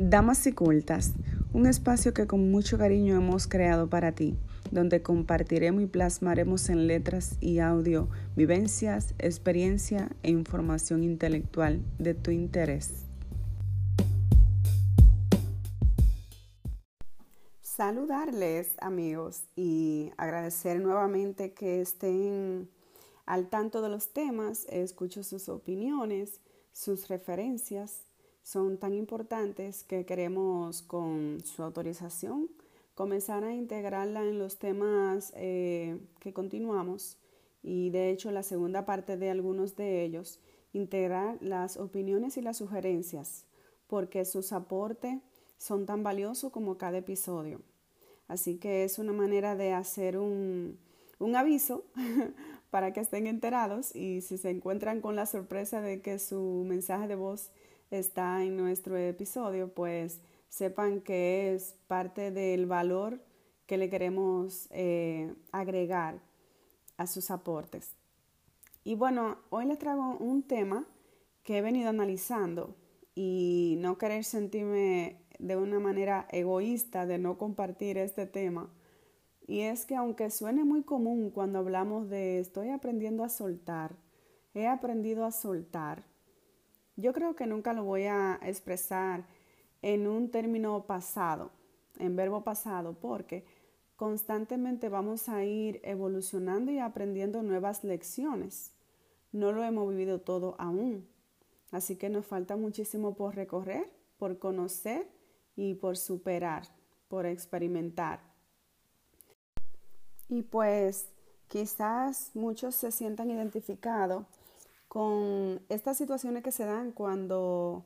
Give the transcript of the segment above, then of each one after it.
Damas y Cultas, un espacio que con mucho cariño hemos creado para ti, donde compartiremos y plasmaremos en letras y audio vivencias, experiencia e información intelectual de tu interés. Saludarles amigos y agradecer nuevamente que estén al tanto de los temas, escucho sus opiniones, sus referencias son tan importantes que queremos con su autorización comenzar a integrarla en los temas eh, que continuamos y de hecho la segunda parte de algunos de ellos, integrar las opiniones y las sugerencias porque sus aportes son tan valiosos como cada episodio. Así que es una manera de hacer un, un aviso para que estén enterados y si se encuentran con la sorpresa de que su mensaje de voz está en nuestro episodio, pues sepan que es parte del valor que le queremos eh, agregar a sus aportes. Y bueno, hoy les traigo un tema que he venido analizando y no querer sentirme de una manera egoísta de no compartir este tema. Y es que aunque suene muy común cuando hablamos de estoy aprendiendo a soltar, he aprendido a soltar, yo creo que nunca lo voy a expresar en un término pasado, en verbo pasado, porque constantemente vamos a ir evolucionando y aprendiendo nuevas lecciones. No lo hemos vivido todo aún, así que nos falta muchísimo por recorrer, por conocer y por superar, por experimentar. Y pues quizás muchos se sientan identificados con estas situaciones que se dan cuando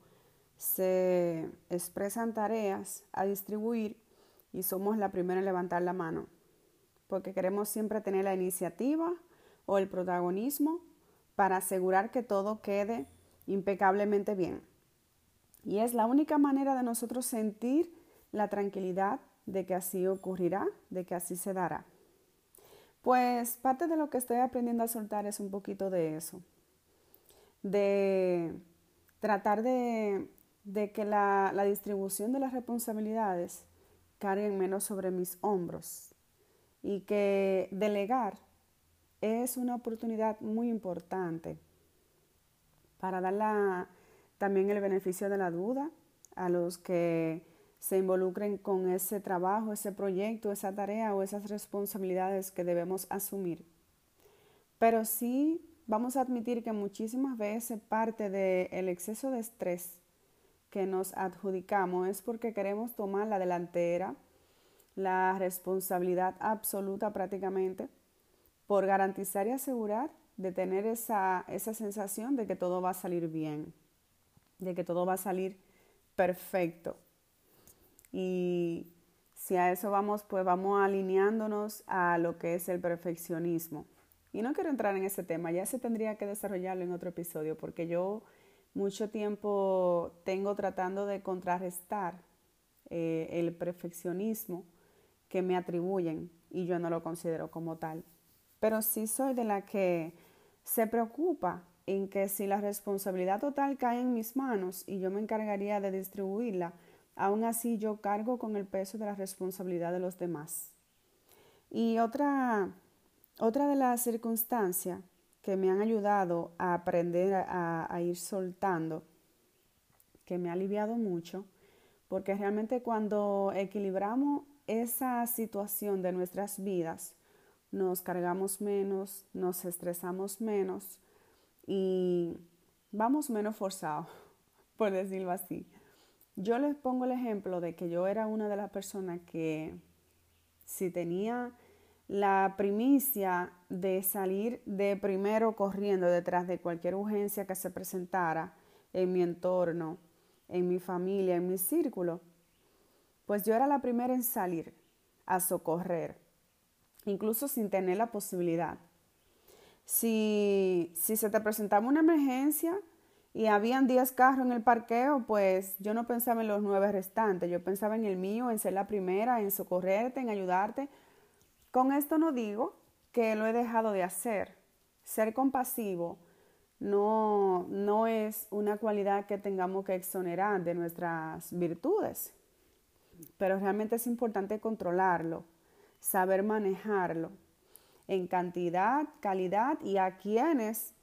se expresan tareas a distribuir y somos la primera en levantar la mano, porque queremos siempre tener la iniciativa o el protagonismo para asegurar que todo quede impecablemente bien. Y es la única manera de nosotros sentir la tranquilidad de que así ocurrirá, de que así se dará. Pues parte de lo que estoy aprendiendo a soltar es un poquito de eso, de tratar de, que la, la, distribución de las responsabilidades carguen menos sobre mis hombros y que delegar es una oportunidad muy importante para dar también el beneficio de la duda a los que se involucren con ese trabajo, ese proyecto, esa tarea o esas responsabilidades que debemos asumir. Pero sí vamos a admitir que muchísimas veces parte del exceso de estrés que nos adjudicamos es porque queremos tomar la delantera, la responsabilidad absoluta prácticamente, por garantizar y asegurar de tener esa, esa sensación de que todo va a salir bien, de que todo va a salir perfecto. Y si a eso vamos, pues vamos alineándonos a lo que es el perfeccionismo. Y no quiero entrar en ese tema, ya se tendría que desarrollarlo en otro episodio, porque yo mucho tiempo tengo tratando de contrarrestar eh, el perfeccionismo que me atribuyen y yo no lo considero como tal. Pero sí soy de la que se preocupa en que si la responsabilidad total cae en mis manos y yo me encargaría de distribuirla, aún así yo cargo con el peso de la responsabilidad de los demás. Y otra otra de las circunstancias que me han ayudado a aprender a, ir soltando, que me ha aliviado mucho, porque realmente cuando equilibramos esa situación de nuestras vidas, nos cargamos menos, nos estresamos menos y vamos menos forzados, por decirlo así. Yo les pongo el ejemplo de que yo era una de las personas que si tenía la primicia de salir de primero corriendo detrás de cualquier urgencia que se presentara en mi entorno, en mi familia, en mi círculo, pues yo era la primera en salir a socorrer, incluso sin tener la posibilidad. Si, si se te presentaba una emergencia y habían 10 carros en el parqueo, pues yo no pensaba en los nueve restantes, yo pensaba en el mío, en ser la primera, en socorrerte, en ayudarte, con esto no digo que lo he dejado de hacer. Ser compasivo no, no es una cualidad que tengamos que exonerar de nuestras virtudes, pero realmente es importante controlarlo, saber manejarlo en cantidad, calidad y a quienes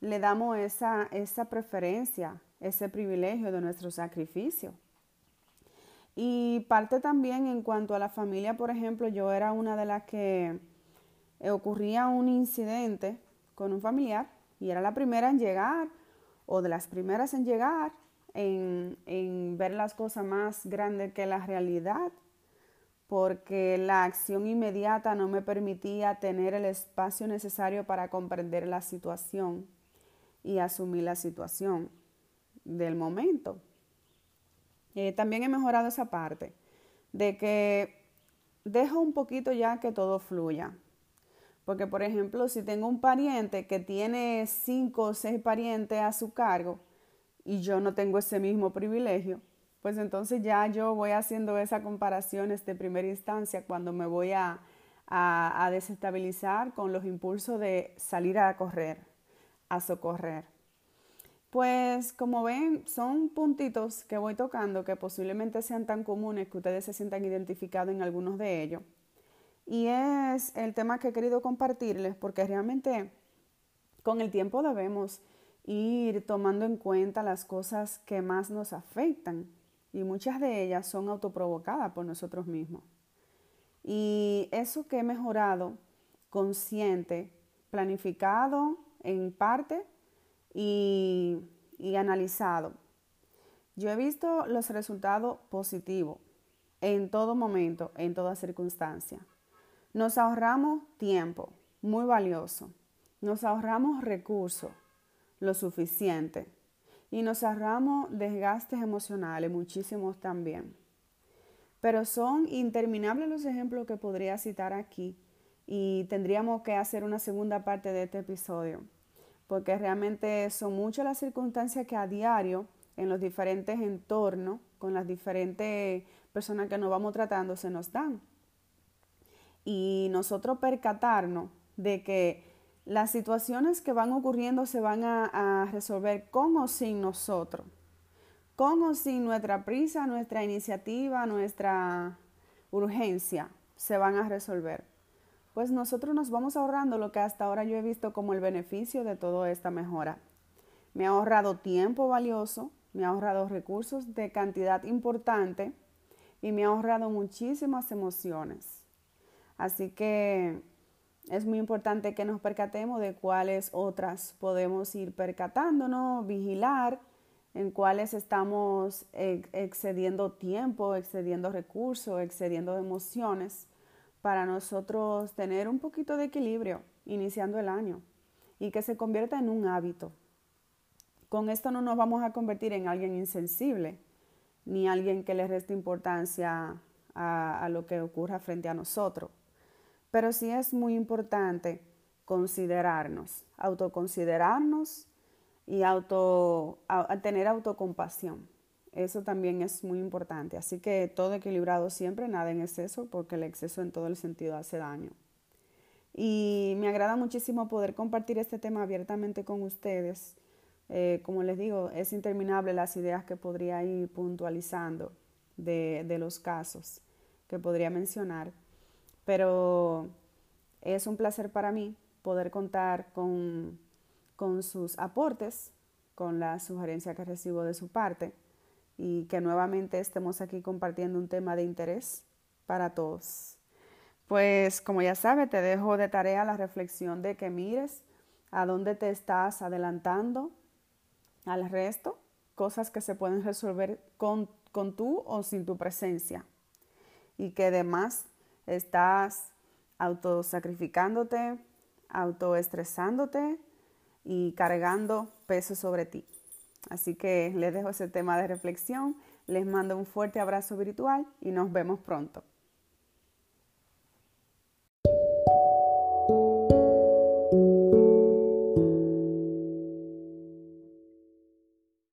le damos esa, esa preferencia, ese privilegio de nuestro sacrificio. Y parte también en cuanto a la familia, por ejemplo, yo era una de las que ocurría un incidente con un familiar y era la primera en llegar o de las primeras en llegar, en, en ver las cosas más grandes que la realidad, porque la acción inmediata no me permitía tener el espacio necesario para comprender la situación y asumir la situación del momento. Eh, también he mejorado esa parte de que dejo un poquito ya que todo fluya. Porque, por ejemplo, si tengo un pariente que tiene cinco o seis parientes a su cargo y yo no tengo ese mismo privilegio, pues entonces ya yo voy haciendo esa comparación de primera instancia cuando me voy a, a desestabilizar con los impulsos de salir a correr, a socorrer. Pues como ven, son puntitos que voy tocando que posiblemente sean tan comunes que ustedes se sientan identificados en algunos de ellos. Y es el tema que he querido compartirles porque realmente con el tiempo debemos ir tomando en cuenta las cosas que más nos afectan y muchas de ellas son autoprovocadas por nosotros mismos. Y eso que he mejorado, consciente, planificado en parte, y, analizado. Yo he visto los resultados positivos en todo momento, en toda circunstancia. Nos ahorramos tiempo, muy valioso. Nos ahorramos recursos, lo suficiente. Y nos ahorramos desgastes emocionales, muchísimos también. Pero son interminables los ejemplos que podría citar aquí y tendríamos que hacer una segunda parte de este episodio porque realmente son muchas las circunstancias que a diario, en los diferentes entornos, con las diferentes personas que nos vamos tratando, se nos dan. Y nosotros percatarnos de que las situaciones que van ocurriendo se van a, resolver con o sin nosotros, con o sin nuestra prisa, nuestra iniciativa, nuestra urgencia, se van a resolver pues nosotros nos vamos ahorrando lo que hasta ahora yo he visto como el beneficio de toda esta mejora. Me ha ahorrado tiempo valioso, me ha ahorrado recursos de cantidad importante y me ha ahorrado muchísimas emociones. Así que es muy importante que nos percatemos de cuáles otras podemos ir percatándonos, vigilar en cuáles estamos excediendo tiempo, excediendo recursos, excediendo emociones para nosotros tener un poquito de equilibrio iniciando el año y que se convierta en un hábito. Con esto no nos vamos a convertir en alguien insensible, ni alguien que le reste importancia a, a lo que ocurra frente a nosotros. Pero sí es muy importante considerarnos, autoconsiderarnos y auto, a, tener autocompasión. Eso también es muy importante. Así que todo equilibrado siempre, nada en exceso, porque el exceso en todo el sentido hace daño. Y me agrada muchísimo poder compartir este tema abiertamente con ustedes. Eh, como les digo, es interminable las ideas que podría ir puntualizando de, los casos que podría mencionar. Pero es un placer para mí poder contar con, con sus aportes, con la sugerencia que recibo de su parte y que nuevamente estemos aquí compartiendo un tema de interés para todos. Pues como ya sabes, te dejo de tarea la reflexión de que mires a dónde te estás adelantando al resto, cosas que se pueden resolver con, con tú o sin tu presencia y que además estás autosacrificándote, autoestresándote y cargando peso sobre ti. Así que les dejo ese tema de reflexión, les mando un fuerte abrazo virtual y nos vemos pronto.